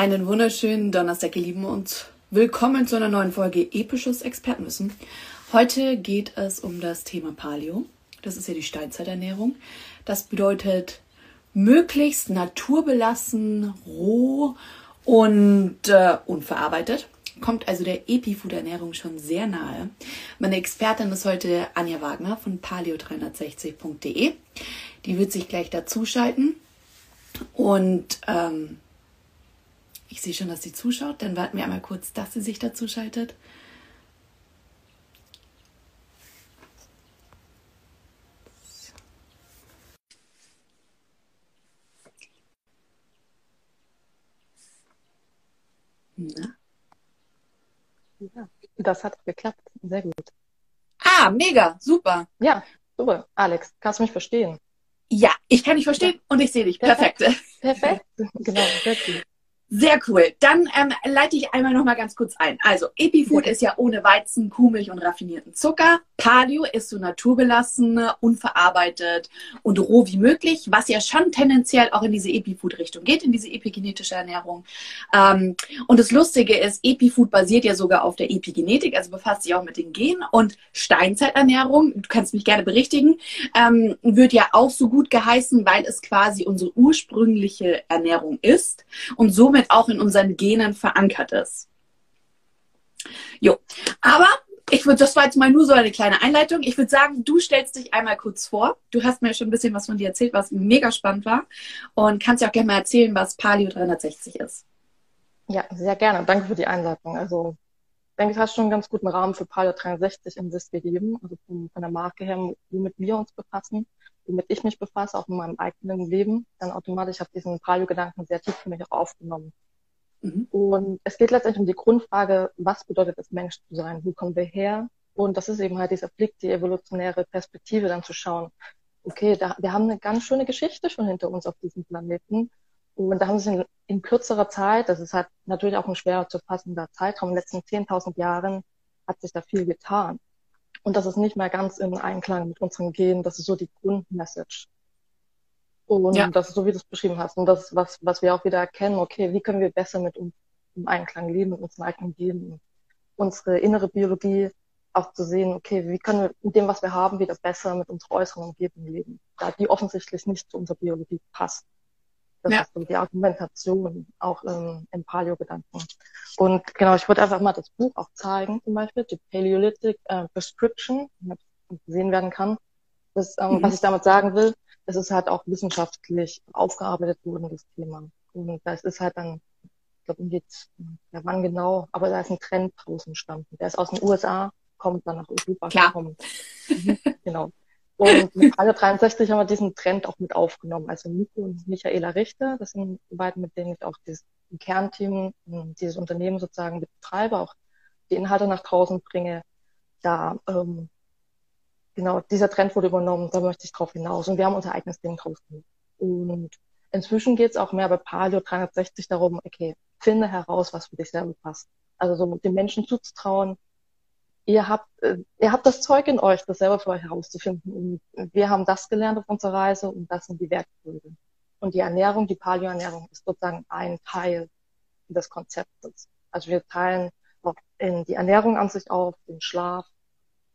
Einen wunderschönen Donnerstag, ihr Lieben, und willkommen zu einer neuen Folge Episches Expertenwissen. Heute geht es um das Thema Paleo. Das ist ja die Steinzeiternährung. Das bedeutet möglichst naturbelassen, roh und äh, unverarbeitet. Kommt also der Epifood-Ernährung schon sehr nahe. Meine Expertin ist heute Anja Wagner von paleo360.de. Die wird sich gleich dazuschalten. Und ähm, ich sehe schon, dass sie zuschaut. Dann warten wir einmal kurz, dass sie sich dazu schaltet. Na? Ja, das hat geklappt. Sehr gut. Ah, mega, super. Ja, super. Alex, kannst du mich verstehen? Ja, ich kann dich verstehen ja. und ich sehe dich. Perfekt. Perfekt. Perfekt. Genau, sehr gut. Sehr cool. Dann ähm, leite ich einmal noch mal ganz kurz ein. Also Epifood ja. ist ja ohne Weizen, Kuhmilch und raffinierten Zucker. Paleo ist so naturbelassen, unverarbeitet und roh wie möglich, was ja schon tendenziell auch in diese Epifood-Richtung geht, in diese epigenetische Ernährung. Ähm, und das Lustige ist, Epifood basiert ja sogar auf der Epigenetik, also befasst sich auch mit den Genen. Und Steinzeiternährung, du kannst mich gerne berichtigen, ähm, wird ja auch so gut geheißen, weil es quasi unsere ursprüngliche Ernährung ist und somit somit auch in unseren Genen verankert ist. Jo, aber ich würde, das war jetzt mal nur so eine kleine Einleitung. Ich würde sagen, du stellst dich einmal kurz vor. Du hast mir schon ein bisschen was von dir erzählt, was mega spannend war. Und kannst ja auch gerne mal erzählen, was Paleo 360 ist. Ja, sehr gerne. Danke für die Einleitung. Also, ich denke, du hast schon einen ganz guten Rahmen für Paleo 360 im SIS gegeben. Also von, der Marke her, womit wir uns befassen, womit ich mich befasse, auch in meinem eigenen Leben. Dann automatisch habe ich diesen Paleo-Gedanken sehr tief für mich auch aufgenommen. Mhm. Und es geht letztendlich um die Grundfrage, was bedeutet es, Mensch zu sein? Wo kommen wir her? Und das ist eben halt dieser Blick, die evolutionäre Perspektive dann zu schauen. Okay, da, wir haben eine ganz schöne Geschichte schon hinter uns auf diesem Planeten. Und da haben sie in, in kürzerer Zeit, das ist halt natürlich auch ein schwerer zu fassender Zeitraum, in den letzten 10.000 Jahren hat sich da viel getan. Und das ist nicht mehr ganz im Einklang mit unseren Genen. Das ist so die Grundmessage. Und ja. das ist so, wie du es beschrieben hast. Und das, was, was wir auch wieder erkennen, okay, wie können wir besser mit uns im Einklang leben, mit unseren eigenen Genen, unsere innere Biologie auch zu sehen, okay, wie können wir mit dem, was wir haben, wieder besser mit unserer äußeren Umgebung leben, da die offensichtlich nicht zu unserer Biologie passt. Das ja. ist so die Argumentation auch ähm, im Paleo-Gedanken. Und genau, ich würde einfach mal das Buch auch zeigen, zum Beispiel, die Paleolithic äh, Prescription, gesehen werden kann. Das, ähm, mhm. Was ich damit sagen will, es ist halt auch wissenschaftlich aufgearbeitet worden, das Thema. Und das ist halt dann, ich glaube, jetzt, ja, wann genau, aber da ist ein Trend draußen entstanden. Der ist aus den USA, kommt dann nach Europa Klar. gekommen. Mhm, genau. Und mit Frage 63 haben wir diesen Trend auch mit aufgenommen. Also Nico und Michaela Richter, das sind die beiden, mit denen ich auch dieses Kernteam, dieses Unternehmen sozusagen betreibe, auch die Inhalte nach draußen bringe. Da ähm, genau, dieser Trend wurde übernommen, da möchte ich drauf hinaus. Und wir haben unser eigenes Ding draus. Und inzwischen geht es auch mehr bei Paleo 360 darum, okay, finde heraus, was für dich selber passt. Also so den Menschen zuzutrauen, ihr habt, äh, ihr habt das Zeug in euch, das selber für euch herauszufinden. Und wir haben das gelernt auf unserer Reise und das sind die Werkzeuge. Und die Ernährung, die Paleo-Ernährung ist sozusagen ein Teil des Konzeptes. Also wir teilen auch in die Ernährung an sich auf, den Schlaf,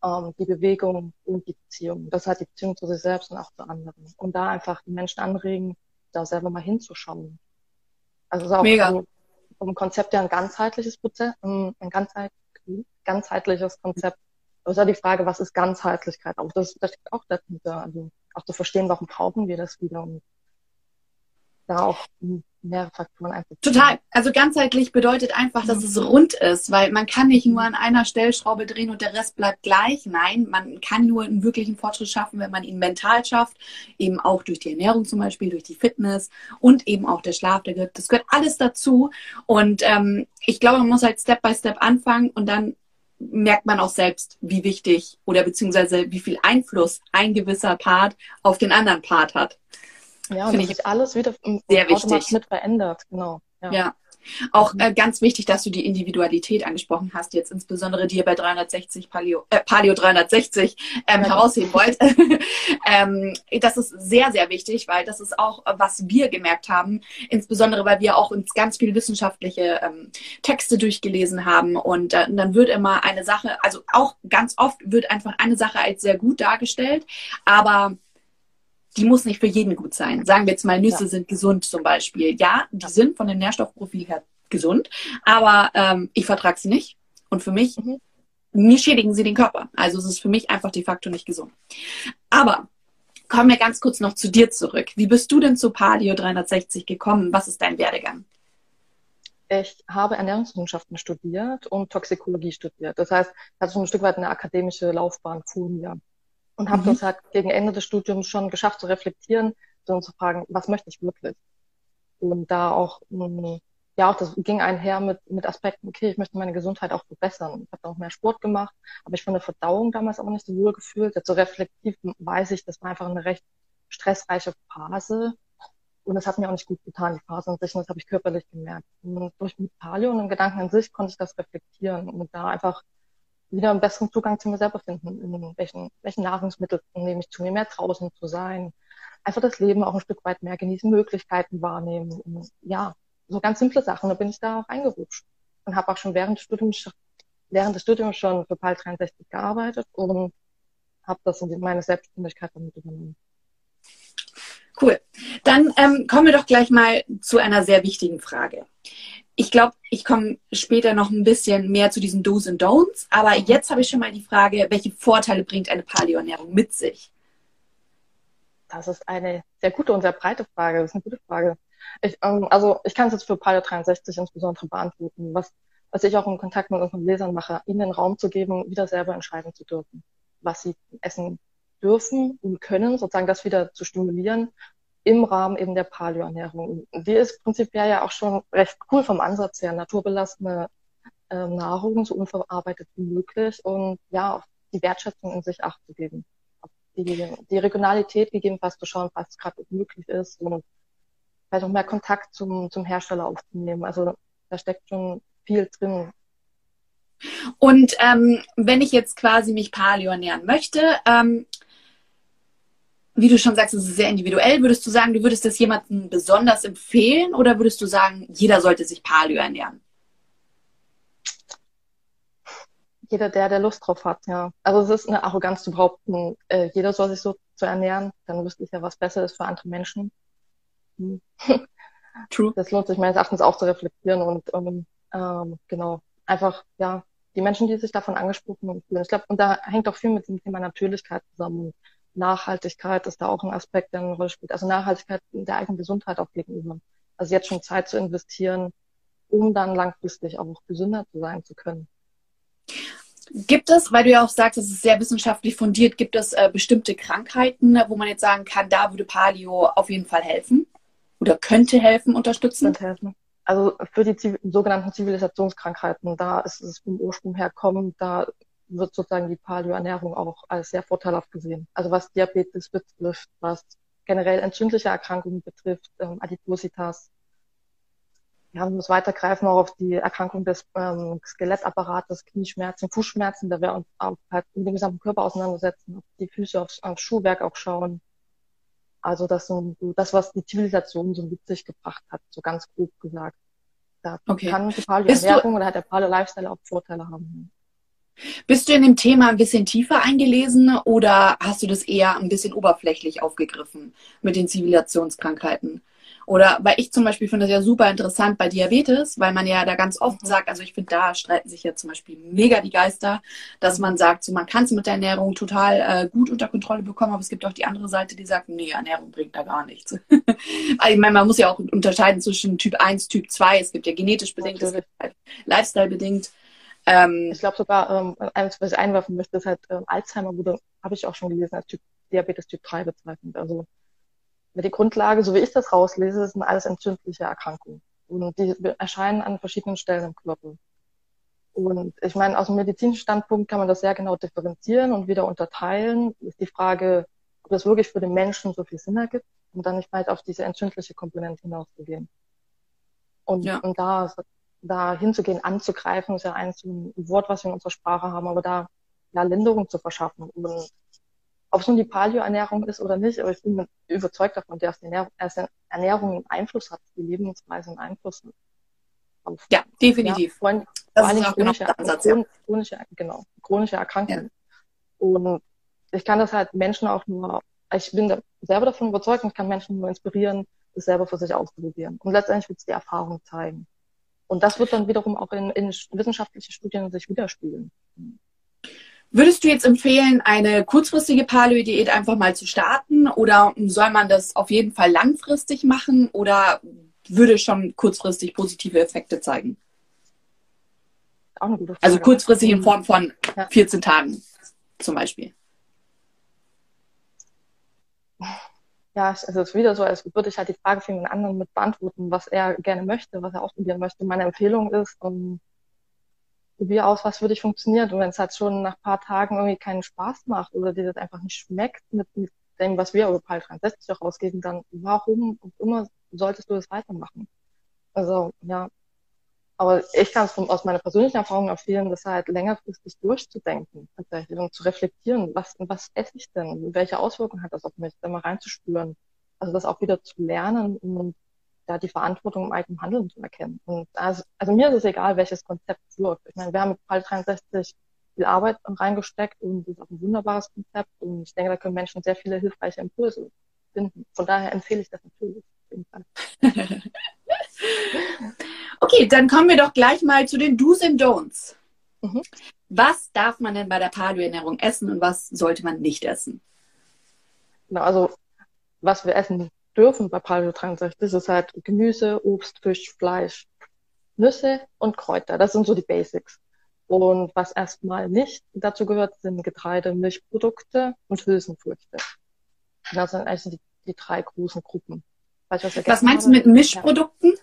ähm, die Bewegung und die Beziehung. Das hat die Beziehung zu sich selbst und auch zu anderen. Und da einfach die Menschen anregen, da selber mal hinzuschauen. Also es ist auch Mega. Vom, vom Konzept her ein ganzheitliches Prozess, ein, ganzheit, ganzheitliches Konzept. Aber es ist ja die Frage, was ist Ganzheitlichkeit? Auch das, das steckt auch dahinter. Also auch zu verstehen, warum brauchen wir das wieder und da auch mehrere Faktoren einfach. Total. Also ganzheitlich bedeutet einfach, dass es rund ist, weil man kann nicht nur an einer Stellschraube drehen und der Rest bleibt gleich. Nein, man kann nur einen wirklichen Fortschritt schaffen, wenn man ihn mental schafft, eben auch durch die Ernährung zum Beispiel, durch die Fitness und eben auch der Schlaf. Der gehört, das gehört alles dazu. Und ähm, ich glaube, man muss halt Step by Step anfangen und dann merkt man auch selbst, wie wichtig oder beziehungsweise wie viel Einfluss ein gewisser Part auf den anderen Part hat. Ja, und Finde ich alles wieder sehr wichtig mit verändert, genau. Ja. ja. Auch äh, ganz wichtig, dass du die Individualität angesprochen hast, jetzt insbesondere die ihr bei 360 Paleo, äh, Paleo 360 ähm, ja. herausheben wollt. ähm, das ist sehr, sehr wichtig, weil das ist auch, was wir gemerkt haben, insbesondere weil wir auch uns ganz viele wissenschaftliche ähm, Texte durchgelesen haben und äh, dann wird immer eine Sache, also auch ganz oft wird einfach eine Sache als sehr gut dargestellt, aber die muss nicht für jeden gut sein. Sagen wir jetzt mal, Nüsse ja. sind gesund zum Beispiel. Ja, die sind von dem Nährstoffprofil her gesund, aber ähm, ich vertrage sie nicht. Und für mich, mhm. mir schädigen sie den Körper. Also es ist für mich einfach de facto nicht gesund. Aber kommen wir ganz kurz noch zu dir zurück. Wie bist du denn zu Paleo 360 gekommen? Was ist dein Werdegang? Ich habe Ernährungswissenschaften studiert und Toxikologie studiert. Das heißt, ich hatte schon ein Stück weit eine akademische Laufbahn vor mir und habe mhm. das halt gegen Ende des Studiums schon geschafft zu reflektieren und zu fragen, was möchte ich wirklich? Und da auch, mm, ja, auch das ging einher mit, mit Aspekten, okay, ich möchte meine Gesundheit auch verbessern. Ich habe auch mehr Sport gemacht, aber ich von der Verdauung damals auch nicht so wohl gefühlt. Jetzt so reflektiv weiß ich, das war einfach eine recht stressreiche Phase. Und das hat mir auch nicht gut getan, die Phase an sich, und das habe ich körperlich gemerkt. Und durch mit Paleo und den Gedanken an sich konnte ich das reflektieren und da einfach wieder einen besseren Zugang zu mir selber finden. In welchen, welchen Nahrungsmittel nehme ich zu mir, mehr draußen zu sein. Einfach das Leben auch ein Stück weit mehr genießen, Möglichkeiten wahrnehmen. Und ja, so ganz simple Sachen. Da bin ich da auch eingerutscht und habe auch schon während des Studiums, während des Studiums schon für PAL 63 gearbeitet und habe das in meine Selbstständigkeit damit übernommen. Cool. Dann ähm, kommen wir doch gleich mal zu einer sehr wichtigen Frage ich glaube, ich komme später noch ein bisschen mehr zu diesen Do's und Don'ts. Aber jetzt habe ich schon mal die Frage, welche Vorteile bringt eine Paleo-Ernährung mit sich? Das ist eine sehr gute und sehr breite Frage. Das ist eine gute Frage. Ich, ähm, also ich kann es jetzt für Paleo 63 insbesondere beantworten, was, was ich auch im Kontakt mit unseren Lesern mache, ihnen den Raum zu geben, wieder selber entscheiden zu dürfen, was sie essen dürfen und können, sozusagen das wieder zu stimulieren im Rahmen eben der Paleoernährung. Die ist prinzipiell ja auch schon recht cool vom Ansatz her, naturbelassene äh, Nahrung so unverarbeitet wie möglich und ja, auf die Wertschätzung in sich Acht zu geben. Die, die Regionalität gegebenenfalls zu schauen, was gerade möglich ist und vielleicht auch mehr Kontakt zum, zum Hersteller aufzunehmen. Also da steckt schon viel drin. Und ähm, wenn ich jetzt quasi mich Paleo ernähren möchte, ähm, wie du schon sagst, es ist sehr individuell. Würdest du sagen, du würdest das jemandem besonders empfehlen oder würdest du sagen, jeder sollte sich Paleo ernähren? Jeder, der, der Lust drauf hat, ja. Also es ist eine Arroganz zu behaupten, äh, jeder soll sich so zu ernähren, dann wüsste ich ja, was besser ist für andere Menschen. Hm. True. Das lohnt sich meines Erachtens auch zu reflektieren und um, ähm, genau, einfach, ja, die Menschen, die sich davon angesprochen fühlen. Ich glaube, und da hängt auch viel mit dem Thema Natürlichkeit zusammen. Nachhaltigkeit ist da auch ein Aspekt, der eine Rolle spielt. Also Nachhaltigkeit der eigenen Gesundheit auch gegenüber. Also jetzt schon Zeit zu investieren, um dann langfristig auch gesünder zu sein zu können. Gibt es, weil du ja auch sagst, es ist sehr wissenschaftlich fundiert, gibt es äh, bestimmte Krankheiten, wo man jetzt sagen kann, da würde Palio auf jeden Fall helfen? Oder könnte helfen, unterstützen? Könnte helfen. Also für die sogenannten Zivilisationskrankheiten, da ist es vom Ursprung her kommen, da wird sozusagen die Paleoernährung auch als sehr vorteilhaft gesehen. Also was Diabetes betrifft, was generell entzündliche Erkrankungen betrifft, ähm, Adipositas. Wir haben das weitergreifen auch auf die Erkrankung des ähm, Skelettapparates, Knieschmerzen, Fußschmerzen, da wir uns auch halt mit dem gesamten Körper auseinandersetzen, auf die Füße, aufs, aufs Schuhwerk auch schauen. Also das so das, was die Zivilisation so mit sich gebracht hat, so ganz grob gesagt. Da okay. kann die Paleo-Ernährung oder hat der Paleo-Lifestyle auch Vorteile haben. Bist du in dem Thema ein bisschen tiefer eingelesen oder hast du das eher ein bisschen oberflächlich aufgegriffen mit den Zivilisationskrankheiten? Oder weil ich zum Beispiel finde das ja super interessant bei Diabetes, weil man ja da ganz oft mhm. sagt, also ich finde, da streiten sich ja zum Beispiel mega die Geister, dass man sagt, so man kann es mit der Ernährung total äh, gut unter Kontrolle bekommen, aber es gibt auch die andere Seite, die sagt, nee, Ernährung bringt da gar nichts. also ich meine, man muss ja auch unterscheiden zwischen Typ 1, Typ 2, es gibt ja genetisch bedingt, es gibt halt Lifestyle bedingt. Ähm, ich glaube sogar, ähm, eins, was ich einwerfen möchte, ist halt ähm, Alzheimer wurde, habe ich auch schon gelesen, als typ, Diabetes Typ 3 bezeichnet. Also die Grundlage, so wie ich das rauslese, sind alles entzündliche Erkrankungen. Und die erscheinen an verschiedenen Stellen im Körper. Und ich meine, aus dem medizinischen Standpunkt kann man das sehr genau differenzieren und wieder unterteilen. Ist die Frage, ob das wirklich für den Menschen so viel Sinn ergibt, um dann nicht weit auf diese entzündliche Komponente hinauszugehen. Und, ja. und da, da hinzugehen, anzugreifen, ist ja ein, ein Wort, was wir in unserer Sprache haben, aber da ja, Linderung zu verschaffen. Und ob es nun die Paleo-Ernährung ist oder nicht, aber ich bin überzeugt davon, dass die Ernährung einen Einfluss hat, die Lebensweise einen Einfluss hat. Auf, ja, definitiv. Ja, vor, das vor auch genau chronische, Ansatz, ja. chronische, genau, chronische Erkrankungen. Ja. Und ich kann das halt Menschen auch nur, ich bin da selber davon überzeugt und ich kann Menschen nur inspirieren, das selber für sich auszuprobieren. Und letztendlich wird es die Erfahrung zeigen. Und das wird dann wiederum auch in, in wissenschaftlichen Studien sich widerspiegeln. Würdest du jetzt empfehlen, eine kurzfristige Paleo-Diät einfach mal zu starten oder soll man das auf jeden Fall langfristig machen oder würde schon kurzfristig positive Effekte zeigen? Auch eine gute Frage. Also kurzfristig in Form von 14 Tagen zum Beispiel. Ja, also es ist wieder so, als würde ich halt die Frage für den anderen mit beantworten, was er gerne möchte, was er ausprobieren möchte. Meine Empfehlung ist, um, probier aus, was für dich funktioniert. Und wenn es halt schon nach paar Tagen irgendwie keinen Spaß macht oder dir das einfach nicht schmeckt mit, dem, was wir über PAL 63 auch rausgeben, dann warum und immer solltest du das weitermachen? Also, ja. Aber ich kann es aus meiner persönlichen Erfahrung empfehlen, das halt längerfristig durchzudenken, tatsächlich, und zu reflektieren, was, was esse ich denn? Welche Auswirkungen hat das auf mich? Da mal reinzuspüren. Also das auch wieder zu lernen und da die Verantwortung im eigenen Handeln zu erkennen. Und also, also mir ist es egal, welches Konzept wirkt. Ich meine, wir haben mit PAL 63 viel Arbeit reingesteckt und es ist auch ein wunderbares Konzept und ich denke, da können Menschen sehr viele hilfreiche Impulse finden. Von daher empfehle ich das natürlich. okay, dann kommen wir doch gleich mal zu den Do's and Don'ts. Mhm. Was darf man denn bei der Paleo-Ernährung essen und was sollte man nicht essen? Genau, also was wir essen dürfen bei Paleo 63 ist halt Gemüse, Obst, Fisch, Fleisch, Nüsse und Kräuter. Das sind so die Basics. Und was erstmal nicht dazu gehört, sind Getreide, Milchprodukte und Hülsenfrüchte. Das sind eigentlich die, die drei großen Gruppen. was, meinst du mit Mischprodukten? Ja.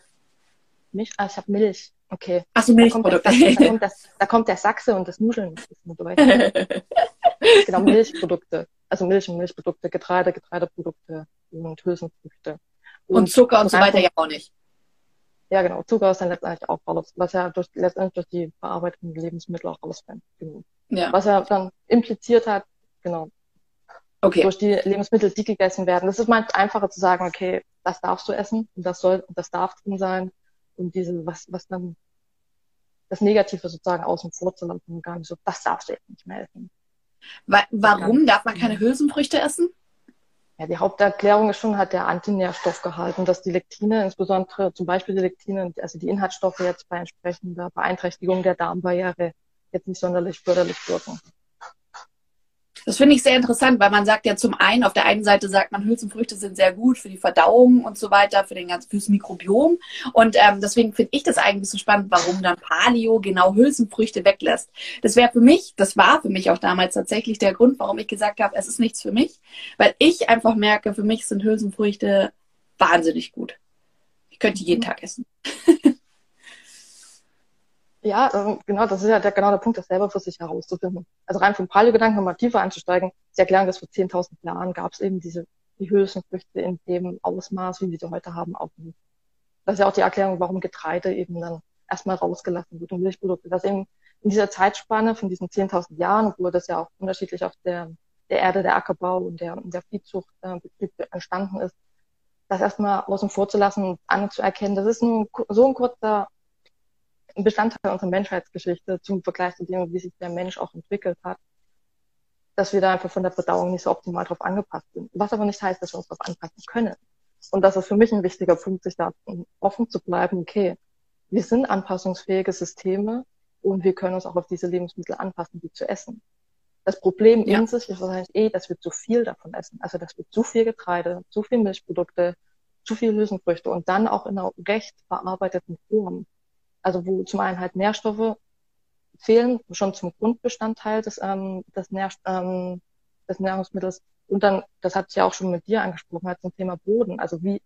Milch, ah, ich habe Milch. Okay. Ach so, Milchprodukte. Da kommt, das, da, kommt das, da kommt der Sachse und das Nudeln genau, Milchprodukte. Also Milch und Milchprodukte, Getreide, Getreideprodukte und Hülsenfrüchte. Und, und Zucker und so weiter ja auch nicht. Ja, genau. Zucker ist dann letztendlich auch raus, was ja durch, letztendlich durch die verarbeiteten Lebensmittel auch rausfällt. Genau. Ja. Was er dann impliziert hat, genau. Okay. Durch die Lebensmittel, die gegessen werden. Das ist meist einfacher zu sagen, okay, das darfst du essen und das soll und das darf drin sein. Und diese, was, was dann das Negative sozusagen außen vor zu lassen und gar nicht so, das darfst du jetzt nicht mehr essen. Warum darf man keine Hülsenfrüchte essen? Ja, die Haupterklärung ist schon halt der Antinährstoffgehalt und dass die Lektine, insbesondere zum Beispiel die Lektine, also die Inhaltsstoffe jetzt bei entsprechender Beeinträchtigung der Darmbarriere jetzt nicht sonderlich förderlich wirken. Das finde ich sehr interessant, weil man sagt ja zum einen, auf der einen Seite sagt man, Hülsenfrüchte sind sehr gut für die Verdauung und so weiter, für den ganzen, fürs Mikrobiom. Und ähm, deswegen finde ich das eigentlich so spannend, warum dann Paleo genau Hülsenfrüchte weglässt. Das wäre für mich, das war für mich auch damals tatsächlich der Grund, warum ich gesagt habe, es ist nichts für mich, weil ich einfach merke, für mich sind Hülsenfrüchte wahnsinnig gut. Ich könnte jeden Tag essen. Ja, ähm, genau, das ist ja der, genau der Punkt, das selber für sich herauszufinden. Also rein vom Paleo-Gedanken nochmal tiefer einzusteigen. Sie erklären, dass vor 10.000 Jahren gab es eben diese, die Hülsenfrüchte in dem Ausmaß, wie wir sie heute haben, auch nicht. Das ist ja auch die Erklärung, warum Getreide eben dann erstmal rausgelassen wird und Milchprodukte. Dass eben in dieser Zeitspanne von diesen 10.000 Jahren, obwohl das ja auch unterschiedlich auf der, der Erde, der Ackerbau und der, der Viehzuchtbetrieb äh, entstanden ist, das erstmal außen vor zu lassen und anzuerkennen, das ist nur so ein kurzer ein Bestandteil unserer Menschheitsgeschichte zum Vergleich zu dem, wie sich der Mensch auch entwickelt hat, dass wir da einfach von der Verdauung nicht so optimal drauf angepasst sind. Was aber nicht heißt, dass wir uns darauf anpassen können. Und das ist für mich ein wichtiger Punkt, sich da offen zu bleiben, okay, wir sind anpassungsfähige Systeme und wir können uns auch auf diese Lebensmittel anpassen, die zu essen. Das Problem ja. in sich ist wahrscheinlich eh, dass wir zu viel davon essen. Also, dass wir zu viel Getreide, zu viel Milchprodukte, zu viel Hülsenfrüchte und dann auch in einer recht verarbeiteten Form also wo zum einen halt Nährstoffe fehlen, schon zum Grundbestandteil des, ähm, des, Nähr, ähm, des Nahrungsmittels. Und dann, das hat ja auch schon mit dir angesprochen, halt zum Thema Boden. Also wie,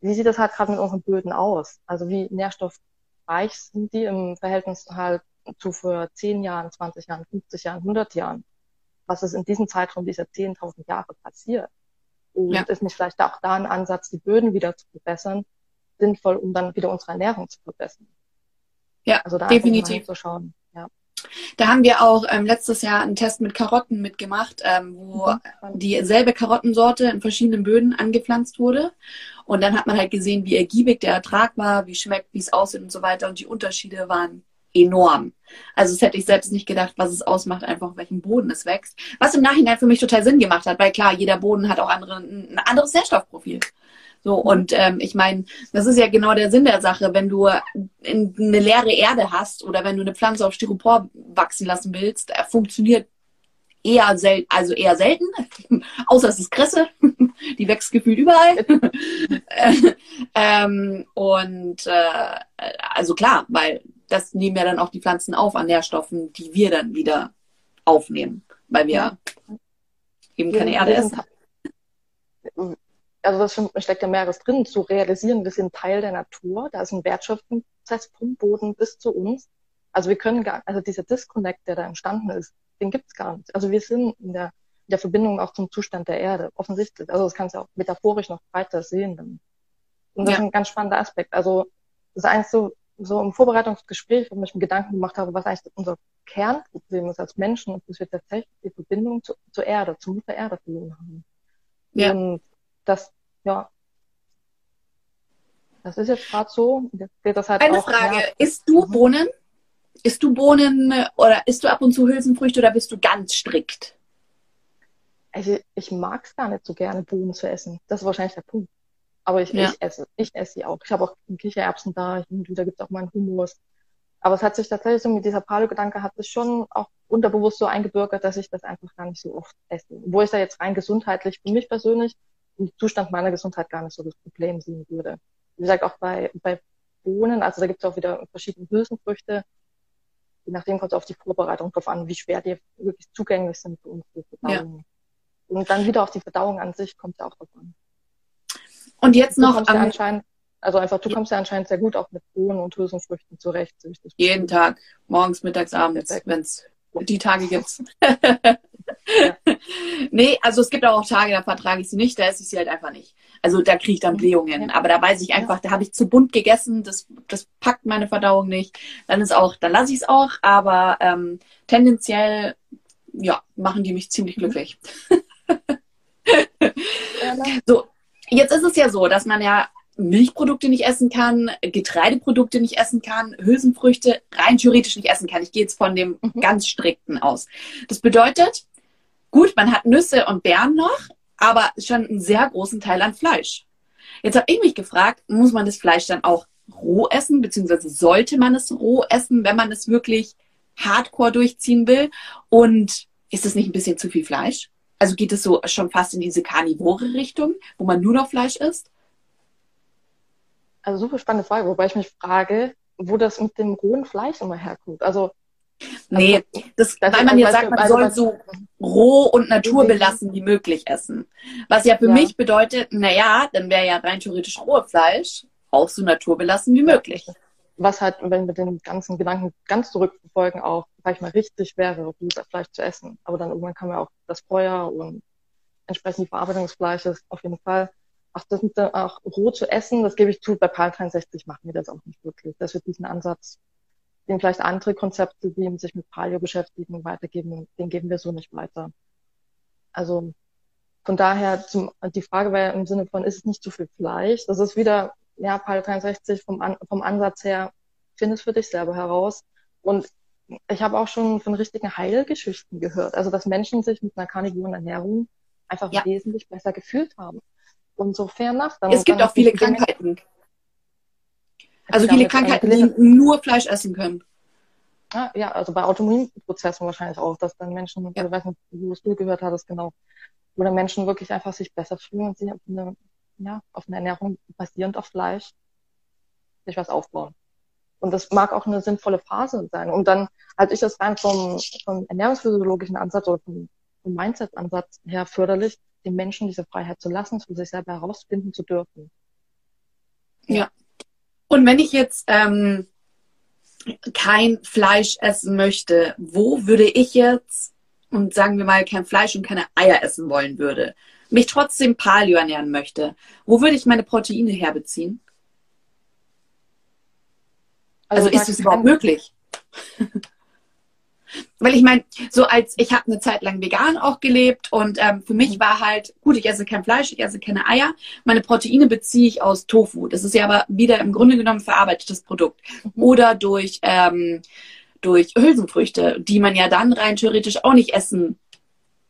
wie sieht das halt gerade mit unseren Böden aus? Also wie nährstoffreich sind die im Verhältnis halt zu vor 10 Jahren, 20 Jahren, 50 Jahren, 100 Jahren? Was ist in diesem Zeitraum dieser 10.000 Jahre passiert? Und ja. ist nicht vielleicht auch da ein Ansatz, die Böden wieder zu verbessern, sinnvoll, um dann wieder unsere Ernährung zu verbessern. Ja, also da definitiv. Zu schauen. Ja. Da haben wir auch ähm, letztes Jahr einen Test mit Karotten mitgemacht, ähm, wo mhm. dieselbe Karottensorte in verschiedenen Böden angepflanzt wurde. Und dann hat man halt gesehen, wie ergiebig der Ertrag war, wie schmeckt, wie es aussieht und so weiter. Und die Unterschiede waren enorm. Also das hätte ich selbst nicht gedacht, was es ausmacht, einfach auf welchem Boden es wächst. Was im Nachhinein für mich total Sinn gemacht hat, weil klar, jeder Boden hat auch andere, ein anderes Nährstoffprofil. So, und ähm, ich meine, das ist ja genau der Sinn der Sache, wenn du eine leere Erde hast oder wenn du eine Pflanze auf Styropor wachsen lassen willst, äh, funktioniert eher selten, also eher selten, außer es ist Kresse, die wächst gefühlt überall. ähm, und äh, also klar, weil das nehmen ja dann auch die Pflanzen auf an Nährstoffen, die wir dann wieder aufnehmen, weil wir ja. eben keine Erde essen also das steckt ja mehreres drin, zu realisieren, wir sind Teil der Natur, da ist ein Wertschöpfungsprozess vom Boden bis zu uns. Also wir können gar, also dieser Disconnect, der da entstanden ist, den gibt's gar nicht. Also wir sind in der, in der Verbindung auch zum Zustand der Erde, offensichtlich. Also das kannst du auch metaphorisch noch weiter sehen. Und das ja. ist ein ganz spannender Aspekt. Also das ist eigentlich so, so im Vorbereitungsgespräch, wo ich mir Gedanken gemacht habe, was eigentlich unser Kernproblem ist als Menschen, und dass wir tatsächlich die Verbindung zu, zur Erde, zur Mutter Erde verloren haben. Ja. Und das ja. Das ist jetzt gerade so. Das halt Eine auch, Frage. Ja. Isst du mhm. Bohnen? Isst du Bohnen oder isst du ab und zu Hülsenfrüchte oder bist du ganz strikt? Also ich mag es gar nicht so gerne, Bohnen zu essen. Das ist wahrscheinlich der Punkt. Aber ich, ja. ich esse, ich esse sie auch. Ich habe auch Kichererbsen da, und da gibt es auch mal einen Hummus. Aber es hat sich tatsächlich so mit dieser Paleo-Gedanke hat es schon auch unterbewusst so eingebürgert, dass ich das einfach gar nicht so oft esse. Wo ich da jetzt rein gesundheitlich für mich persönlich Zustand meiner Gesundheit gar nicht so das Problem sehen würde. Wie gesagt, auch bei, bei Bohnen, also da gibt es auch wieder verschiedene Hülsenfrüchte. Je nachdem kommt es auf die Vorbereitung drauf an, wie schwer die wirklich zugänglich sind für unsere Verdauung. Ja. Und dann wieder auf die Verdauung an sich kommt es auch drauf an. Und jetzt noch ja anscheinend, also einfach, du kommst ja anscheinend sehr gut auch mit Bohnen und Hülsenfrüchten zurecht. Jeden Tag, morgens, mittags, abends, wenn es die Tage gibt. nee, also es gibt auch Tage, da vertrage ich sie nicht, da esse ich sie halt einfach nicht. Also da kriege ich dann Blähungen. Aber da weiß ich einfach, da habe ich zu bunt gegessen, das, das packt meine Verdauung nicht. Dann ist auch, dann lasse ich es auch, aber ähm, tendenziell, ja, machen die mich ziemlich glücklich. so, jetzt ist es ja so, dass man ja Milchprodukte nicht essen kann, Getreideprodukte nicht essen kann, Hülsenfrüchte rein theoretisch nicht essen kann. Ich gehe jetzt von dem mhm. ganz strikten aus. Das bedeutet, gut, man hat Nüsse und Beeren noch, aber schon einen sehr großen Teil an Fleisch. Jetzt habe ich mich gefragt, muss man das Fleisch dann auch roh essen, beziehungsweise sollte man es roh essen, wenn man es wirklich hardcore durchziehen will? Und ist es nicht ein bisschen zu viel Fleisch? Also geht es so schon fast in diese karnivore Richtung, wo man nur noch Fleisch isst? Also super spannende Frage, wobei ich mich frage, wo das mit dem rohen Fleisch immer herkommt. Also Nee, also, das, das weil man jetzt sagt, man also, soll so roh und naturbelassen wie möglich essen. Was ja für ja. mich bedeutet, naja, dann wäre ja rein theoretisch rohes Fleisch auch so naturbelassen wie möglich. Was halt, wenn wir den ganzen Gedanken ganz zurückverfolgen, auch, sag ich mal, richtig wäre, rohes Fleisch zu essen. Aber dann irgendwann kam ja auch das Feuer und entsprechend die Verarbeitung des Fleisches auf jeden Fall auch das mit der, auch roh zu essen, das gebe ich zu, bei PAL 63 machen wir das auch nicht wirklich. Das wird diesen Ansatz, den vielleicht andere Konzepte, die sich mit Paleo beschäftigen, weitergeben, den geben wir so nicht weiter. Also von daher zum, die Frage wäre im Sinne von, ist es nicht zu viel Fleisch? Das ist wieder, ja, PAL 63 vom, An, vom Ansatz her, finde es für dich selber heraus. Und ich habe auch schon von richtigen Heilgeschichten gehört. Also, dass Menschen sich mit einer karnivoren Ernährung einfach ja. wesentlich besser gefühlt haben. Und so fernab. Dann, es gibt auch viele Krankheiten. Also viele Krankheiten, die nur Fleisch essen können. Ah, ja, also bei Autoimmunprozessen wahrscheinlich auch, dass dann Menschen, ja. ich weiß nicht, wo es du gehört hattest, genau, wo dann Menschen wirklich einfach sich besser fühlen und sich auf eine, ja, auf eine Ernährung basierend auf Fleisch sich was aufbauen. Und das mag auch eine sinnvolle Phase sein. Und dann halte ich das rein vom, vom ernährungsphysiologischen Ansatz oder vom, vom Mindset-Ansatz her förderlich, den Menschen diese Freiheit zu lassen, zu sich selber herausfinden zu dürfen. Ja. Und wenn ich jetzt ähm, kein Fleisch essen möchte, wo würde ich jetzt und sagen wir mal kein Fleisch und keine Eier essen wollen würde, mich trotzdem Paleo ernähren möchte, wo würde ich meine Proteine herbeziehen? Also, also ist es überhaupt möglich? Weil ich meine, so als ich habe eine Zeit lang vegan auch gelebt und ähm, für mich war halt, gut, ich esse kein Fleisch, ich esse keine Eier. Meine Proteine beziehe ich aus Tofu. Das ist ja aber wieder im Grunde genommen verarbeitetes Produkt. Mhm. Oder durch, ähm, durch Hülsenfrüchte, die man ja dann rein theoretisch auch nicht essen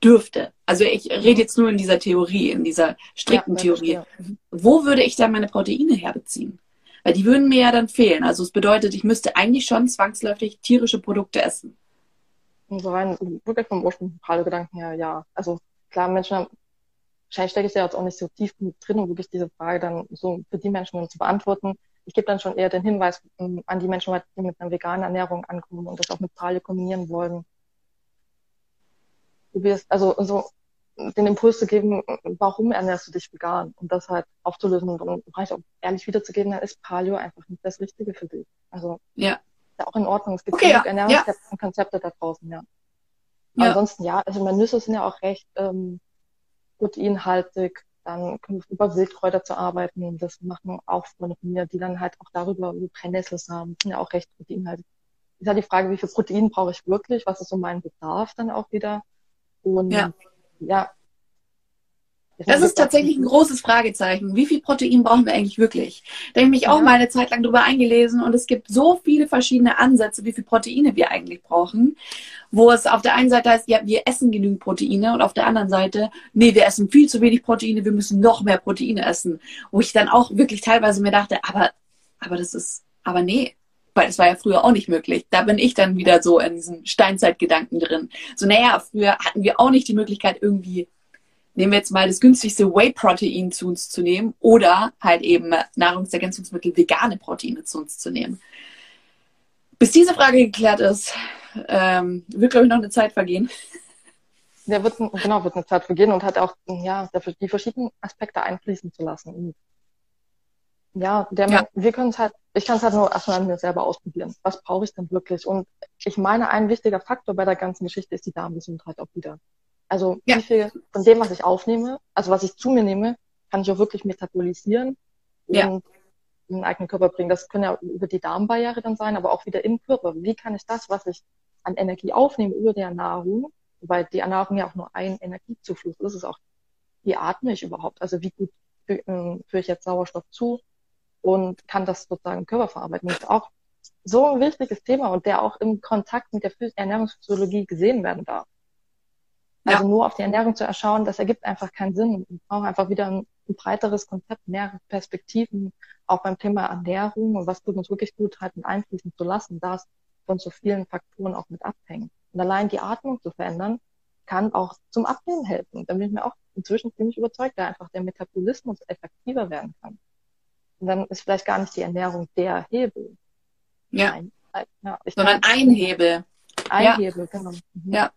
dürfte. Also ich rede jetzt nur in dieser Theorie, in dieser strikten ja, Theorie. Mhm. Wo würde ich dann meine Proteine herbeziehen? Weil die würden mir ja dann fehlen. Also es bedeutet, ich müsste eigentlich schon zwangsläufig tierische Produkte essen. So rein, wirklich vom ursprünglichen Gedanken her, ja. Also klar, Menschen haben, wahrscheinlich stecke ich da jetzt auch nicht so tief drin, um wirklich diese Frage dann so für die Menschen zu beantworten. Ich gebe dann schon eher den Hinweis um, an die Menschen, die mit einer veganen Ernährung ankommen und das auch mit Paleo kombinieren wollen. Also so den Impuls zu geben, warum ernährst du dich vegan? Und das halt aufzulösen und vielleicht auch ehrlich wiederzugeben, dann ist Paleo einfach nicht das Richtige für dich. Also ja ja auch in Ordnung. Es gibt okay, genug ja. Ernährungskonzepte ja. da draußen, ja. ja. Ansonsten, ja, also meine Nüsse sind ja auch recht ähm, proteinhaltig. Dann können wir über Wildkräuter zu arbeiten. Das machen auch Freunde von mir, die dann halt auch darüber so Brennnessels haben. Das sind ja auch recht proteinhaltig. Ist halt die Frage, wie viel Protein brauche ich wirklich? Was ist so mein Bedarf dann auch wieder? Und ja, ja das ist tatsächlich ein großes Fragezeichen. Wie viel Protein brauchen wir eigentlich wirklich? Da habe ich mich ja. auch mal eine Zeit lang drüber eingelesen und es gibt so viele verschiedene Ansätze, wie viel Proteine wir eigentlich brauchen. Wo es auf der einen Seite heißt, ja, wir essen genügend Proteine und auf der anderen Seite, nee, wir essen viel zu wenig Proteine, wir müssen noch mehr Proteine essen. Wo ich dann auch wirklich teilweise mir dachte, aber, aber das ist, aber nee, weil es war ja früher auch nicht möglich. Da bin ich dann wieder so in diesem Steinzeitgedanken drin. So, naja, früher hatten wir auch nicht die Möglichkeit, irgendwie nehmen wir jetzt mal das günstigste Whey-Protein zu uns zu nehmen oder halt eben Nahrungsergänzungsmittel vegane Proteine zu uns zu nehmen. Bis diese Frage geklärt ist, ähm, wird, glaube ich, noch eine Zeit vergehen. Der wird, genau, wird eine Zeit vergehen und hat auch, ja, die verschiedenen Aspekte einfließen zu lassen. ja, der, ja. wir können es halt, ich kann es halt nur erstmal an mir selber ausprobieren. Was brauche ich denn wirklich? Und ich meine, ein wichtiger Faktor bei der ganzen Geschichte ist die Darmgesundheit auch wieder. Also ja. wie viel von dem, was ich aufnehme, also was ich zu mir nehme, kann ich auch wirklich metabolisieren ja. und in den eigenen Körper bringen. Das können ja über die Darmbarriere dann sein, aber auch wieder im Körper. Wie kann ich das, was ich an Energie aufnehme über die Ernährung, wobei die Ernährung ja auch nur ein Energiezufluss ist, ist auch, wie atme ich überhaupt? Also wie gut ähm, führe ich jetzt Sauerstoff zu und kann das sozusagen im Körper verarbeiten? Das ist auch so ein wichtiges Thema und der auch im Kontakt mit der Ernährungsphysiologie gesehen werden darf. Also ja. nur auf die Ernährung zu erschauen, das ergibt einfach keinen Sinn. Wir brauchen einfach wieder ein, ein, breiteres Konzept, mehr Perspektiven, auch beim Thema Ernährung und was tut uns wirklich gut, halt mit einfließen zu lassen, da es von so vielen Faktoren auch mit abhängt. Und allein die Atmung zu verändern, kann auch zum Abnehmen helfen. Da bin ich mir auch inzwischen ziemlich überzeugt, da einfach der Metabolismus effektiver werden kann. Und dann ist vielleicht gar nicht die Ernährung der Hebel. Ja. Nein, ja Sondern ein Hebel. Einhebel, ja. genau. Mhm. Ja.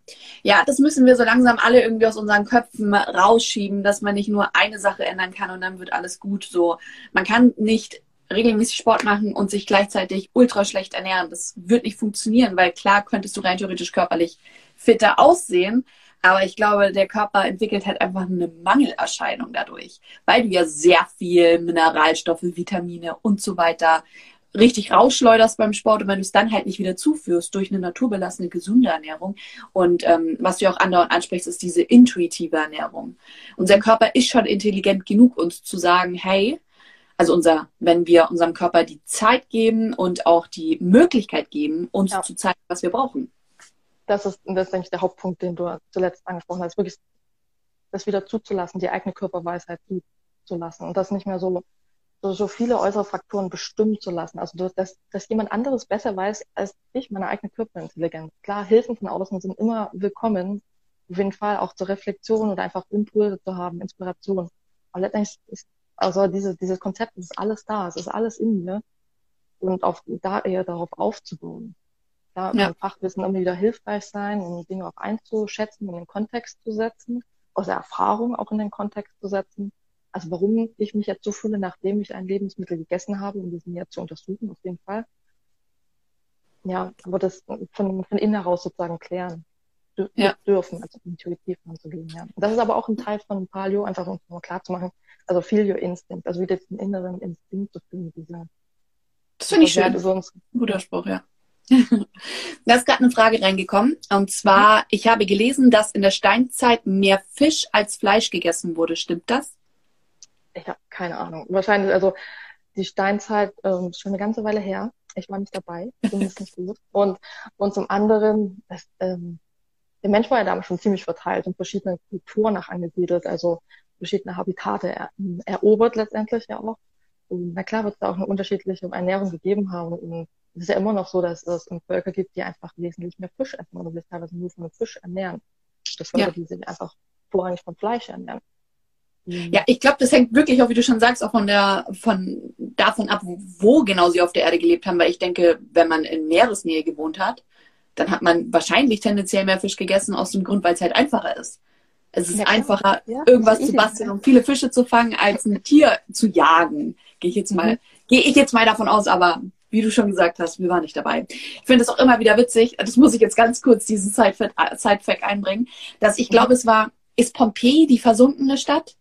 ja, das müssen wir so langsam alle irgendwie aus unseren Köpfen rausschieben, dass man nicht nur eine Sache ändern kann und dann wird alles gut. So, man kann nicht regelmäßig Sport machen und sich gleichzeitig ultra schlecht ernähren. Das wird nicht funktionieren, weil klar könntest du rein theoretisch körperlich fitter aussehen, aber ich glaube, der Körper entwickelt halt einfach eine Mangelerscheinung dadurch, weil du ja sehr viel Mineralstoffe, Vitamine und so weiter richtig rausschleuderst beim Sport und wenn du es dann halt nicht wieder zuführst durch eine naturbelassene, gesunde Ernährung. Und ähm, was du auch andauernd ansprichst, ist diese intuitive Ernährung. Unser Körper ist schon intelligent genug, uns zu sagen, hey, also unser, wenn wir unserem Körper die Zeit geben und auch die Möglichkeit geben, uns ja. zu zeigen, was wir brauchen. Das ist, das ist, denke ich, der Hauptpunkt, den du zuletzt angesprochen hast, wirklich das wieder zuzulassen, die eigene Körperweisheit zuzulassen und das nicht mehr so so, so viele äußere Faktoren bestimmen zu lassen. Also dass, dass jemand anderes besser weiß als ich, meine eigene Körperintelligenz. Klar, Hilfen von außen sind immer willkommen, auf jeden Fall auch zur Reflexion oder einfach Impulse zu haben, Inspiration. Aber letztendlich ist also diese, dieses Konzept ist alles da, es ist alles in mir und auf, da eher darauf aufzubauen. Da ja. Fachwissen immer wieder hilfreich sein, um Dinge auch einzuschätzen, in den Kontext zu setzen, aus der Erfahrung auch in den Kontext zu setzen also warum ich mich jetzt so fühle, nachdem ich ein Lebensmittel gegessen habe, um das näher zu untersuchen, auf jeden Fall. Ja, aber das von, von innen heraus sozusagen klären ja. dürfen, also intuitiv anzugehen, ja. Das ist aber auch ein Teil von Paleo, einfach um mal klar zu machen, also feel your instinct, also wieder den inneren Instinkt zu finden, dieser, Das finde ich schön. Sonst... Guter Spruch, ja. da ist gerade eine Frage reingekommen. Und zwar, ich habe gelesen, dass in der Steinzeit mehr Fisch als Fleisch gegessen wurde. Stimmt das? Ich habe keine Ahnung. Wahrscheinlich, also die Steinzeit ähm, ist schon eine ganze Weile her. Ich war nicht dabei, zumindest nicht gut. Und, und zum anderen, das, ähm, der Mensch war ja damals schon ziemlich verteilt und verschiedene Kulturen nach angesiedelt, also verschiedene Habitate er, erobert letztendlich ja auch. Und na klar wird es da auch eine unterschiedliche Ernährung gegeben haben. Und es ist ja immer noch so, dass es Völker gibt, die einfach wesentlich mehr Fisch essen oder sich teilweise nur von Fisch ernähren. Das Völker, ja. die sich einfach vorrangig von Fleisch ernähren. Mhm. Ja, ich glaube, das hängt wirklich auch, wie du schon sagst, auch von der, von davon ab, wo genau sie auf der Erde gelebt haben, weil ich denke, wenn man in Meeresnähe gewohnt hat, dann hat man wahrscheinlich tendenziell mehr Fisch gegessen aus dem Grund, weil es halt einfacher ist. Es ist ja, einfacher, ja, irgendwas zu basteln, um viele Fische zu fangen, als ein Tier zu jagen. Gehe ich jetzt mal, mhm. gehe ich jetzt mal davon aus, aber wie du schon gesagt hast, wir waren nicht dabei. Ich finde es auch immer wieder witzig, das muss ich jetzt ganz kurz diesen Side-Fact einbringen, dass ich glaube, mhm. es war, ist Pompeji die versunkene Stadt?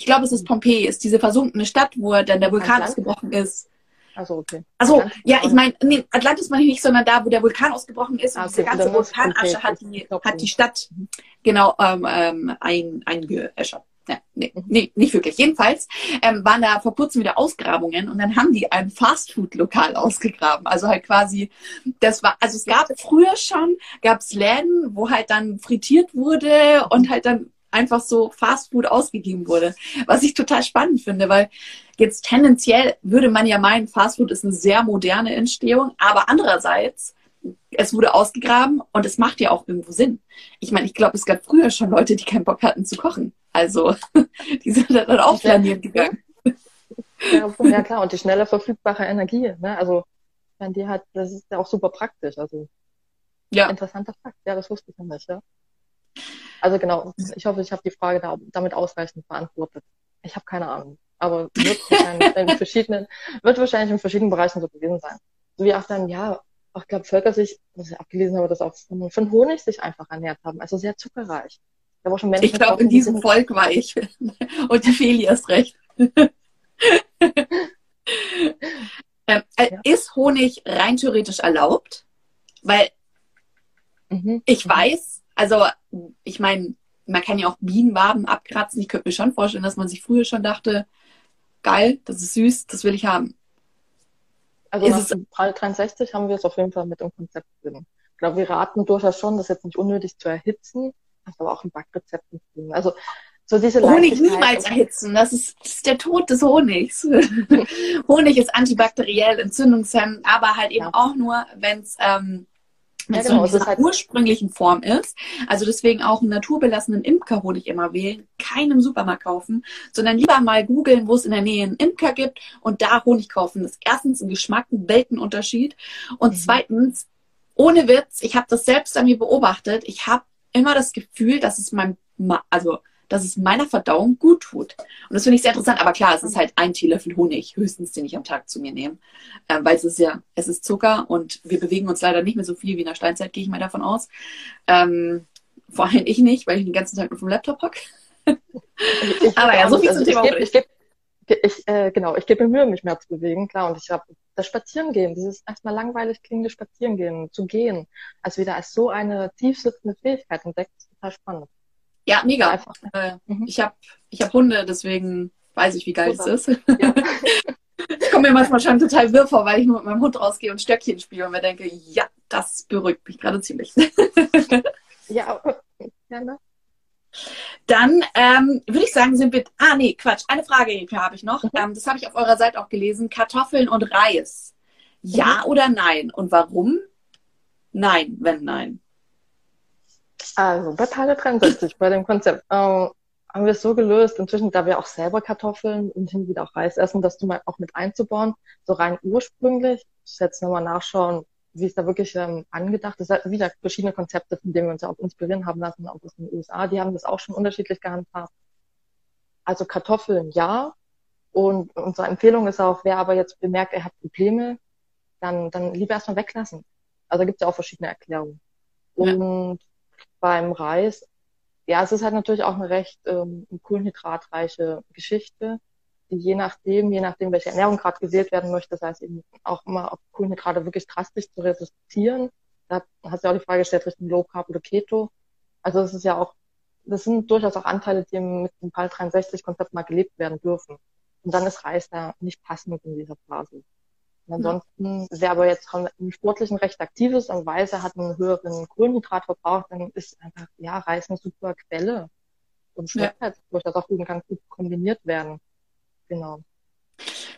Ich glaube, es ist Pompeji, ist diese versunkene Stadt, wo dann der Vulkan ausgebrochen ist. Also okay. Also ja, ich meine, nee, Atlantis meine ich nicht, sondern da, wo der Vulkan ausgebrochen ist und ah, okay. diese ganze Vulkanasche okay. hat die, hat die Stadt genau ähm, ähm, ein, eingeäschert. Ja, nee, mhm. nee, nicht wirklich. Jedenfalls ähm, waren da vor kurzem wieder Ausgrabungen und dann haben die ein Fastfood-Lokal ausgegraben. Also halt quasi, das war, also es gab früher schon, gab es Läden, wo halt dann frittiert wurde und halt dann einfach so Fast Food ausgegeben wurde. Was ich total spannend finde, weil jetzt tendenziell würde man ja meinen, Fast Food ist eine sehr moderne Entstehung, aber andererseits, es wurde ausgegraben und es macht ja auch irgendwo Sinn. Ich meine, ich glaube, es gab früher schon Leute, die keinen Bock hatten zu kochen. Also, die sind dann auch planiert gegangen. Ja, klar, und die schnelle verfügbare Energie, ne? Also, die hat, das ist ja auch super praktisch. Also, ja. interessanter Fakt. Ja, das wusste ich noch nicht, ja. Also genau, ich hoffe, ich habe die Frage da, damit ausreichend beantwortet. Ich habe keine Ahnung. Aber wird wahrscheinlich in verschiedenen, wird wahrscheinlich in verschiedenen Bereichen so gewesen sein. So wie auch dann, ja, auch ich glaube, Völker sich, was ich abgelesen habe, dass auch von, von Honig sich einfach ernährt haben. Also sehr zuckerreich. Da war schon Menschen ich glaube, in diesem Volk war ich. Und die Feli erst recht. ähm, äh, ja. Ist Honig rein theoretisch erlaubt? Weil mhm. ich weiß, also ich meine, man kann ja auch Bienenwaben abkratzen. Ich könnte mir schon vorstellen, dass man sich früher schon dachte, geil, das ist süß, das will ich haben. Also ist nach PAL 63 haben wir es auf jeden Fall mit im Konzept drin. Ich glaube, wir raten durchaus schon, das jetzt nicht unnötig zu erhitzen, aber auch ein Backrezept drin. Also so diese Honig niemals erhitzen, das ist, das ist der Tod des Honigs. Honig ist antibakteriell, entzündungshemmend, aber halt eben ja. auch nur, wenn es ähm, ja, genau, so in halt ursprünglichen Form ist. Also deswegen auch einen naturbelassenen Imkerhonig immer wählen, keinen im Supermarkt kaufen, sondern lieber mal googeln, wo es in der Nähe einen Imker gibt und da Honig kaufen. Das ist erstens ein Geschmack, ein Weltenunterschied und mhm. zweitens, ohne Witz, ich habe das selbst an mir beobachtet, ich habe immer das Gefühl, dass es mein, also dass es meiner Verdauung gut tut. Und das finde ich sehr interessant. Aber klar, es ist halt ein Teelöffel Honig, höchstens, den ich am Tag zu mir nehme. Ähm, weil es ist ja, es ist Zucker und wir bewegen uns leider nicht mehr so viel wie in der Steinzeit, gehe ich mal davon aus. Ähm, vor allem ich nicht, weil ich den ganzen Tag nur vom Laptop hocke. Aber ja, so viel zum Thema Honig. Ich gebe ich, äh, genau, ich gebe mir Mühe, mich mehr zu bewegen, klar. Und ich habe das Spazierengehen, dieses erstmal langweilig klingende Spazierengehen, zu gehen, als wieder als so eine tiefsitzende Fähigkeit entdeckt, ist total spannend. Ja, mega. Einfach. Äh, mhm. Ich habe ich hab Hunde, deswegen weiß ich, wie geil Super. es ist. Ja. ich komme mir manchmal schon total wirr vor, weil ich nur mit meinem Hund rausgehe und Stöckchen spiele und mir denke, ja, das beruhigt mich gerade ziemlich. ja, gerne. Dann ähm, würde ich sagen, sind wir. Ah, nee, Quatsch. Eine Frage habe ich noch. Mhm. Ähm, das habe ich auf eurer Seite auch gelesen. Kartoffeln und Reis. Ja mhm. oder nein? Und warum? Nein, wenn nein. Also bei Tage 63, bei dem Konzept, äh, haben wir es so gelöst, inzwischen, da wir auch selber Kartoffeln und hin wieder auch Reis essen, das du mal auch mit einzubauen, so rein ursprünglich. Ich jetzt nochmal nachschauen, wie es da wirklich ähm, angedacht ist. Wieder verschiedene Konzepte, von denen wir uns ja auch inspirieren haben lassen, auch aus den USA, die haben das auch schon unterschiedlich gehandhabt. Also Kartoffeln ja. Und unsere Empfehlung ist auch, wer aber jetzt bemerkt, er hat Probleme, dann, dann lieber erstmal weglassen. Also da gibt es ja auch verschiedene Erklärungen. Und ja beim Reis, ja, es ist halt natürlich auch eine recht ähm, kohlenhydratreiche Geschichte. je nachdem, je nachdem, welche Ernährung gerade gewählt werden möchte, das heißt eben auch immer auf Kohlenhydrate wirklich drastisch zu reduzieren. Da hast du ja auch die Frage gestellt, Richtung Low Carb oder Keto. Also es ist ja auch, das sind durchaus auch Anteile, die mit dem PAL 63 Konzept mal gelebt werden dürfen. Und dann ist Reis da nicht passend in dieser Phase. Und ansonsten, wer aber jetzt im Sportlichen recht aktiv ist und weiß, er hat einen höheren Kohlenhydratverbrauch, dann ist einfach, ja, Reis eine super Quelle. Und schmeckt ja. halt durchaus auch gut kann gut kombiniert werden. Genau.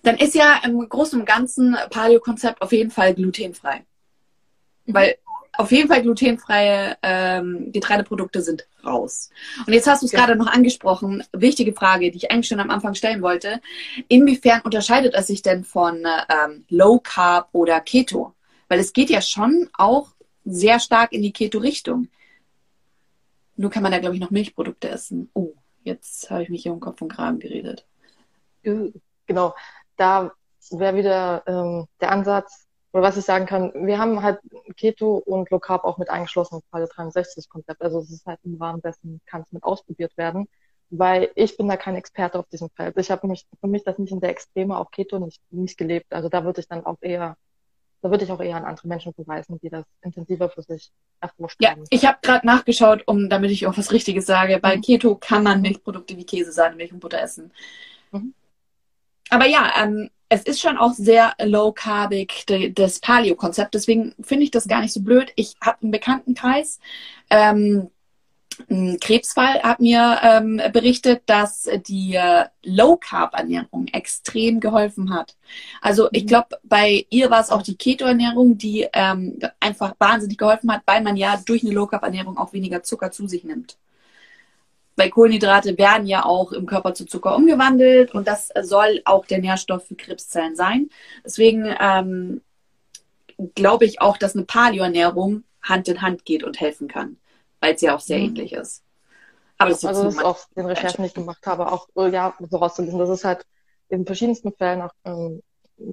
Dann ist ja im Großen und Ganzen Paleo-Konzept auf jeden Fall glutenfrei. Mhm. Weil auf jeden Fall glutenfreie ähm, Getreideprodukte sind raus. Und jetzt hast du es ja. gerade noch angesprochen. Wichtige Frage, die ich eigentlich schon am Anfang stellen wollte. Inwiefern unterscheidet es sich denn von ähm, Low Carb oder Keto? Weil es geht ja schon auch sehr stark in die Keto-Richtung. Nur kann man da, glaube ich, noch Milchprodukte essen. Oh, jetzt habe ich mich hier um Kopf und Kragen geredet. Genau, da wäre wieder ähm, der Ansatz, oder was ich sagen kann, wir haben halt Keto und Low Carb auch mit eingeschlossen im Falle 63 Konzept. Also es ist halt im Rahmen dessen kann es mit ausprobiert werden, weil ich bin da kein Experte auf diesem Feld. Ich habe mich für mich das nicht in der Extreme auch Keto nicht nicht gelebt. Also da würde ich dann auch eher da würde ich auch eher an andere Menschen verweisen, die das intensiver für sich erforscht ja, haben. Ich habe gerade nachgeschaut, um damit ich auch was Richtiges sage. Bei mhm. Keto kann man Milchprodukte wie Käse, Sahne, Milch und Butter essen. Mhm. Aber ja, ähm, es ist schon auch sehr low-carbig, das Paleo-Konzept. Deswegen finde ich das gar nicht so blöd. Ich habe einen Bekanntenkreis, ähm, ein Krebsfall hat mir ähm, berichtet, dass die äh, Low-Carb-Ernährung extrem geholfen hat. Also ich mhm. glaube, bei ihr war es auch die Keto-Ernährung, die ähm, einfach wahnsinnig geholfen hat, weil man ja durch eine Low-Carb-Ernährung auch weniger Zucker zu sich nimmt weil Kohlenhydrate werden ja auch im Körper zu Zucker umgewandelt und das soll auch der Nährstoff für Krebszellen sein. Deswegen ähm, glaube ich auch, dass eine Paleo-Ernährung Hand in Hand geht und helfen kann, weil es ja auch sehr mhm. ähnlich ist. Aber das ist also das ist auch den Recherchen, die ich gemacht habe, auch äh, ja so rauszulesen, dass es halt in verschiedensten Fällen auch ähm,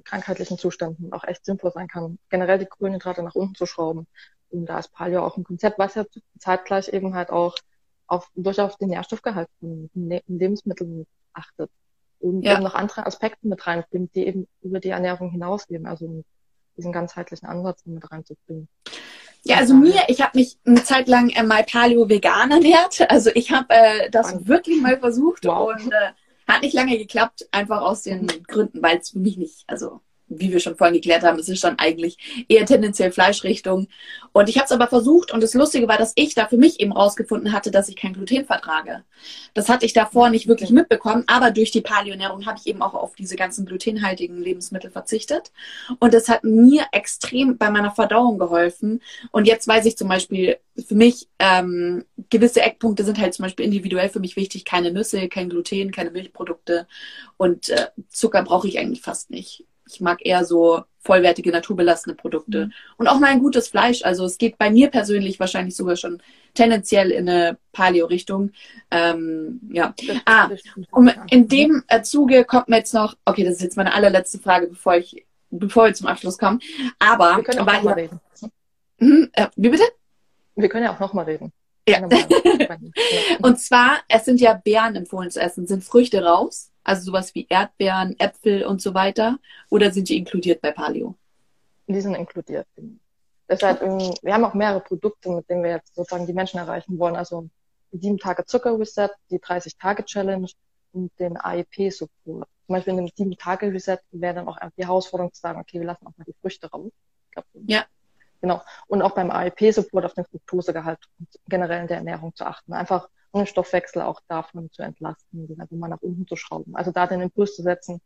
krankheitlichen Zuständen auch echt sinnvoll sein kann, generell die Kohlenhydrate nach unten zu schrauben. Und da ist Paleo auch ein Konzept, was ja zeitgleich eben halt auch auf, durchaus den Nährstoffgehalt von Lebensmitteln achtet und ja. eben noch andere Aspekte mit reinbringt, die eben über die Ernährung hinausgehen, also diesen ganzheitlichen Ansatz mit reinzubringen. Ja, also mir, ich habe mich eine Zeit lang äh, mal Paleo vegan ernährt. Also ich habe äh, das Spannend. wirklich mal versucht wow. und äh, hat nicht lange geklappt, einfach aus den Gründen, weil es für mich nicht, also wie wir schon vorhin geklärt haben, es ist dann eigentlich eher tendenziell Fleischrichtung. Und ich habe es aber versucht und das Lustige war, dass ich da für mich eben rausgefunden hatte, dass ich kein Gluten vertrage. Das hatte ich davor nicht wirklich mitbekommen, aber durch die Paleoernährung habe ich eben auch auf diese ganzen glutenhaltigen Lebensmittel verzichtet. Und das hat mir extrem bei meiner Verdauung geholfen. Und jetzt weiß ich zum Beispiel, für mich ähm, gewisse Eckpunkte sind halt zum Beispiel individuell für mich wichtig. Keine Nüsse, kein Gluten, keine Milchprodukte und äh, Zucker brauche ich eigentlich fast nicht ich mag eher so vollwertige, naturbelassene Produkte. Mhm. Und auch mal ein gutes Fleisch. Also es geht bei mir persönlich wahrscheinlich sogar schon tendenziell in eine Paleo-Richtung. Ähm, ja. Ah, und in dem äh, Zuge kommt mir jetzt noch, okay, das ist jetzt meine allerletzte Frage, bevor ich, bevor wir zum Abschluss kommen. Aber wir können auch nochmal reden. Mhm, äh, wie bitte? Wir können ja auch nochmal reden. Ja. und zwar, es sind ja Beeren empfohlen zu essen. Sind Früchte raus? Also sowas wie Erdbeeren, Äpfel und so weiter? Oder sind die inkludiert bei Paleo? Die sind inkludiert. Deshalb, ähm, wir haben auch mehrere Produkte, mit denen wir jetzt sozusagen die Menschen erreichen wollen. Also die 7 Tage Zucker Reset, die 30 Tage Challenge und den AEP Support. Zum Beispiel in dem 7 Tage Reset wäre dann auch die Herausforderung zu sagen, okay, wir lassen auch mal die Früchte raus. Glaub, ja. Genau. Und auch beim AEP Support auf den Fructosegehalt und generell in der Ernährung zu achten. Einfach Stoffwechsel auch davon zu entlasten, den einfach mal nach unten zu schrauben. Also da den Impuls zu setzen,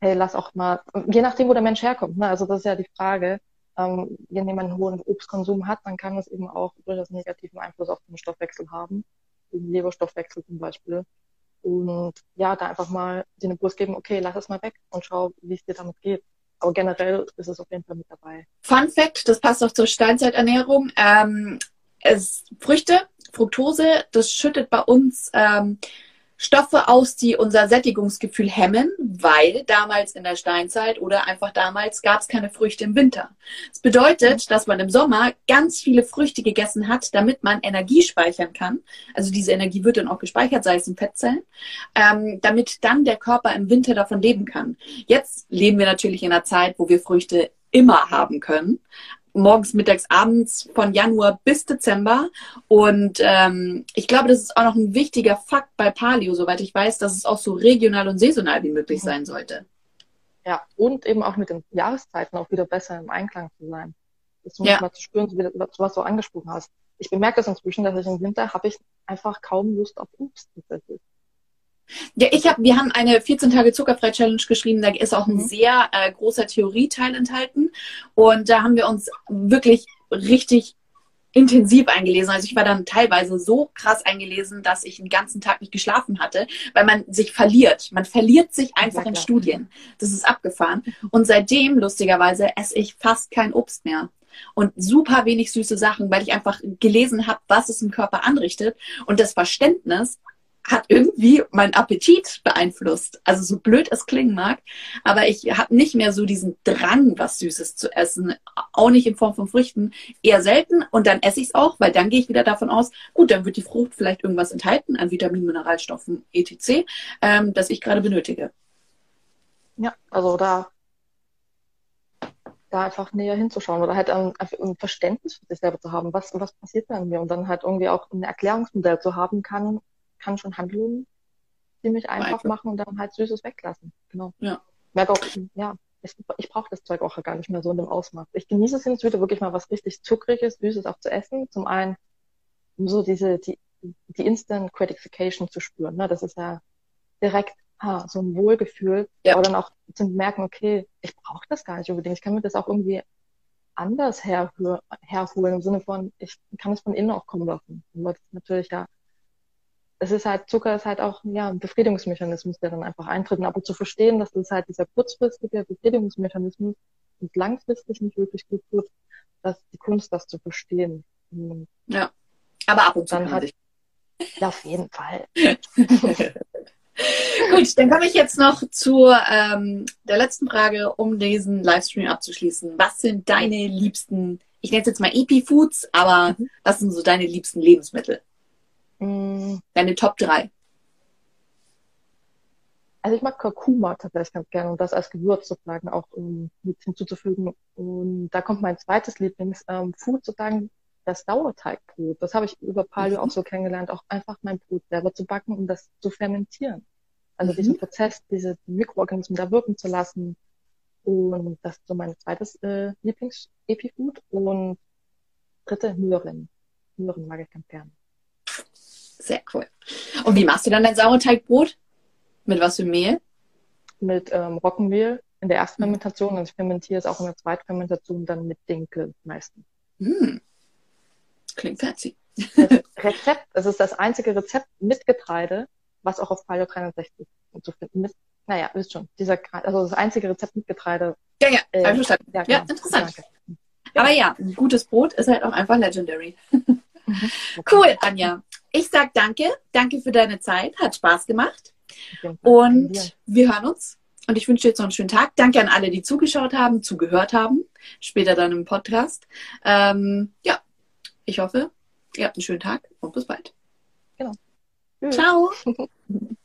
hey, lass auch mal, je nachdem, wo der Mensch herkommt, ne? also das ist ja die Frage, ähm, wenn jemand einen hohen Obstkonsum hat, dann kann das eben auch durchaus negativen Einfluss auf den Stoffwechsel haben, den Leberstoffwechsel zum Beispiel. Und ja, da einfach mal den Impuls geben, okay, lass es mal weg und schau, wie es dir damit geht. Aber generell ist es auf jeden Fall mit dabei. Fun Fact, das passt auch zur Steinzeiternährung. Ähm, es, Früchte Fructose, das schüttet bei uns ähm, Stoffe aus, die unser Sättigungsgefühl hemmen, weil damals in der Steinzeit oder einfach damals gab es keine Früchte im Winter. Das bedeutet, dass man im Sommer ganz viele Früchte gegessen hat, damit man Energie speichern kann. Also diese Energie wird dann auch gespeichert, sei es in Fettzellen, ähm, damit dann der Körper im Winter davon leben kann. Jetzt leben wir natürlich in einer Zeit, wo wir Früchte immer haben können morgens, mittags, abends von Januar bis Dezember. Und ähm, ich glaube, das ist auch noch ein wichtiger Fakt bei Paleo, soweit ich weiß, dass es auch so regional und saisonal wie möglich sein sollte. Ja, und eben auch mit den Jahreszeiten auch wieder besser im Einklang zu sein. Das muss ja. mal zu spüren, was du angesprochen hast. Ich bemerke das inzwischen, dass ich im Winter habe ich einfach kaum Lust auf Obst tatsächlich. Ja, ich habe, wir haben eine 14 Tage Zuckerfrei Challenge geschrieben. Da ist auch ein mhm. sehr äh, großer Theorieteil enthalten. Und da haben wir uns wirklich richtig intensiv eingelesen. Also ich war dann teilweise so krass eingelesen, dass ich den ganzen Tag nicht geschlafen hatte, weil man sich verliert. Man verliert sich einfach in Studien. Das ist abgefahren. Und seitdem, lustigerweise, esse ich fast kein Obst mehr und super wenig süße Sachen, weil ich einfach gelesen habe, was es im Körper anrichtet und das Verständnis, hat irgendwie mein Appetit beeinflusst. Also so blöd es klingen mag, aber ich habe nicht mehr so diesen Drang, was Süßes zu essen, auch nicht in Form von Früchten, eher selten und dann esse ich es auch, weil dann gehe ich wieder davon aus, gut, dann wird die Frucht vielleicht irgendwas enthalten an Vitaminen, Mineralstoffen, etc., ähm, das ich gerade benötige. Ja, also da da einfach näher hinzuschauen oder halt ein, ein Verständnis für sich selber zu haben, was, was passiert da in mir und dann halt irgendwie auch ein Erklärungsmodell zu haben kann, kann schon Handlungen ziemlich einfach, einfach. machen und dann halt Süßes weglassen. Genau. Ja. Merke auch, ja, ich, ich brauche das Zeug auch gar nicht mehr so in dem Ausmaß. Ich genieße es jetzt wieder wirklich mal was richtig Zuckriges, Süßes auch zu essen. Zum einen, um so diese, die, die Instant Gratification zu spüren. Ne? Das ist ja direkt ha, so ein Wohlgefühl. Ja. Aber dann auch zu merken, okay, ich brauche das gar nicht unbedingt. Ich kann mir das auch irgendwie anders herholen, im Sinne von, ich kann es von innen auch kommen lassen. Weil das natürlich ja es ist halt, Zucker ist halt auch ja, ein Befriedigungsmechanismus, der dann einfach eintritt. Aber zu verstehen, dass das halt dieser kurzfristige Befriedigungsmechanismus und langfristig nicht wirklich gut tut, dass die Kunst, das zu verstehen. Ja, aber ab und zu dann hat ich. Ja, auf jeden Fall. Gut, dann komme ich jetzt noch zu ähm, der letzten Frage, um diesen Livestream abzuschließen. Was sind deine liebsten, ich nenne es jetzt mal Epi-Foods, aber mhm. was sind so deine liebsten Lebensmittel? Mm, deine Top 3. Also ich mag Kurkuma tatsächlich ganz gerne und das als Gewürz sozusagen auch um, mit hinzuzufügen. Und da kommt mein zweites Lieblingsfood ähm, sozusagen, das Sauerteigbrot. Das habe ich über Palio mhm. auch so kennengelernt, auch einfach mein Brot selber zu backen und das zu fermentieren. Also mhm. diesen Prozess, diese Mikroorganismen da wirken zu lassen. Und das ist so mein zweites äh, Lieblings-Epifood. Und dritte Möhren. Möhren mag ich ganz gerne. Sehr cool. Und wie machst du dann dein Sauerteigbrot? Mit was für Mehl? Mit ähm, Roggenmehl in der ersten Fermentation. Also ich fermentiere es auch in der zweiten Fermentation dann mit Dinkel meistens. Mm. Klingt fancy. Rezept, es ist das einzige Rezept mit Getreide, was auch auf Paleo 63 zu finden ist. Naja, wisst schon, dieser, also das einzige Rezept mit Getreide. Ja, ja, äh, ja, ja, genau. interessant. Danke. Aber ja, gutes Brot ist halt auch einfach legendary. Mhm. Cool, Anja. Ich sag danke. Danke für deine Zeit. Hat Spaß gemacht. Und wir hören uns. Und ich wünsche dir jetzt noch einen schönen Tag. Danke an alle, die zugeschaut haben, zugehört haben. Später dann im Podcast. Ähm, ja, ich hoffe, ihr habt einen schönen Tag und bis bald. Genau. Ciao.